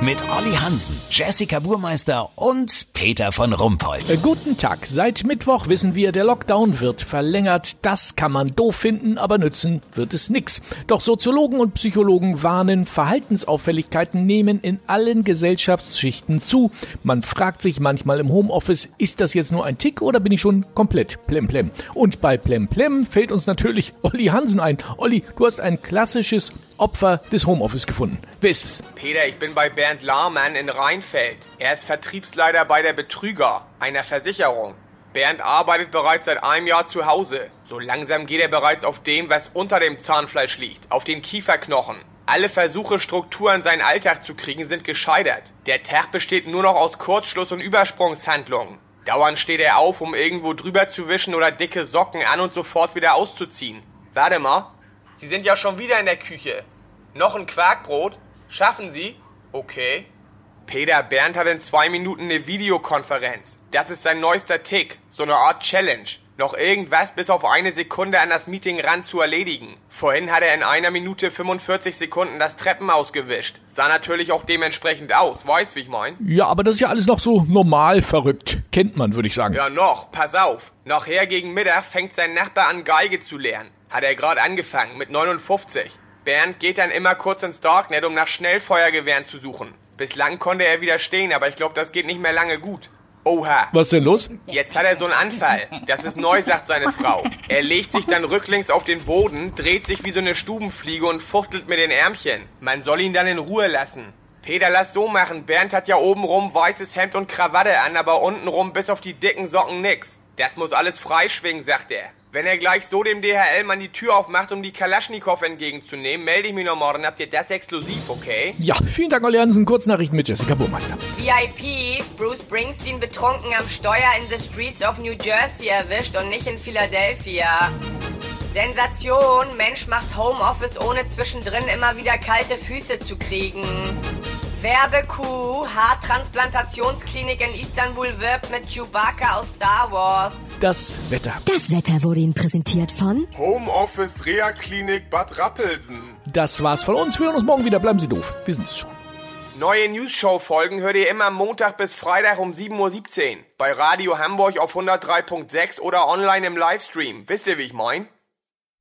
Mit Olli Hansen, Jessica Burmeister und Peter von Rumpold. Äh, Guten Tag. Seit Mittwoch wissen wir, der Lockdown wird verlängert. Das kann man doof finden, aber nützen wird es nix. Doch Soziologen und Psychologen warnen, Verhaltensauffälligkeiten nehmen in allen Gesellschaftsschichten zu. Man fragt sich manchmal im Homeoffice, ist das jetzt nur ein Tick oder bin ich schon komplett plemplem? Und bei plemplem fällt uns natürlich Olli Hansen ein. Olli, du hast ein klassisches Opfer des Homeoffice gefunden. Wer ist es? Peter, ich bin bei Bernd Lahmann in Rheinfeld. Er ist Vertriebsleiter bei der Betrüger, einer Versicherung. Bernd arbeitet bereits seit einem Jahr zu Hause. So langsam geht er bereits auf dem, was unter dem Zahnfleisch liegt, auf den Kieferknochen. Alle Versuche, Struktur in seinen Alltag zu kriegen, sind gescheitert. Der Tag besteht nur noch aus Kurzschluss- und Übersprungshandlungen. Dauernd steht er auf, um irgendwo drüber zu wischen oder dicke Socken an und sofort wieder auszuziehen. Warte mal. Sie sind ja schon wieder in der Küche. Noch ein Quarkbrot? Schaffen Sie? Okay. Peter Bernd hat in zwei Minuten eine Videokonferenz. Das ist sein neuester Tick. So eine Art Challenge. Noch irgendwas bis auf eine Sekunde an das Meeting ran zu erledigen. Vorhin hat er in einer Minute 45 Sekunden das Treppenhaus gewischt. Sah natürlich auch dementsprechend aus. Weißt, wie ich mein? Ja, aber das ist ja alles noch so normal verrückt. Kennt man, würde ich sagen. Ja, noch. Pass auf. Nachher gegen Mittag fängt sein Nachbar an, Geige zu lernen. Hat er gerade angefangen, mit 59. Bernd geht dann immer kurz ins Darknet, um nach Schnellfeuergewehren zu suchen. Bislang konnte er widerstehen, aber ich glaube, das geht nicht mehr lange gut. Oha. Was denn los? Jetzt hat er so einen Anfall. Das ist neu, sagt seine Frau. Er legt sich dann rücklings auf den Boden, dreht sich wie so eine Stubenfliege und fuchtelt mit den Ärmchen. Man soll ihn dann in Ruhe lassen. Peter, lass so machen. Bernd hat ja obenrum weißes Hemd und Krawatte an, aber untenrum bis auf die dicken Socken nix. Das muss alles freischwingen, sagt er. Wenn er gleich so dem DHL-Mann die Tür aufmacht, um die Kalaschnikow entgegenzunehmen, melde ich mich noch morgen. Habt ihr das exklusiv, okay? Ja, vielen Dank, Olli Hansen. Kurznachrichten mit Jessica Burmeister. VIP, Bruce Springsteen betrunken am Steuer in the streets of New Jersey erwischt und nicht in Philadelphia. Sensation, Mensch macht Homeoffice ohne zwischendrin immer wieder kalte Füße zu kriegen. Werbekuh, Haartransplantationsklinik in Istanbul wirbt mit Chewbacca aus Star Wars. Das Wetter. Das Wetter wurde Ihnen präsentiert von Homeoffice Reha-Klinik Bad Rappelsen. Das war's von uns. Wir hören uns morgen wieder. Bleiben Sie doof. Wir sind es schon. Neue News-Show-Folgen hört ihr immer Montag bis Freitag um 7.17 Uhr. Bei Radio Hamburg auf 103.6 oder online im Livestream. Wisst ihr, wie ich mein?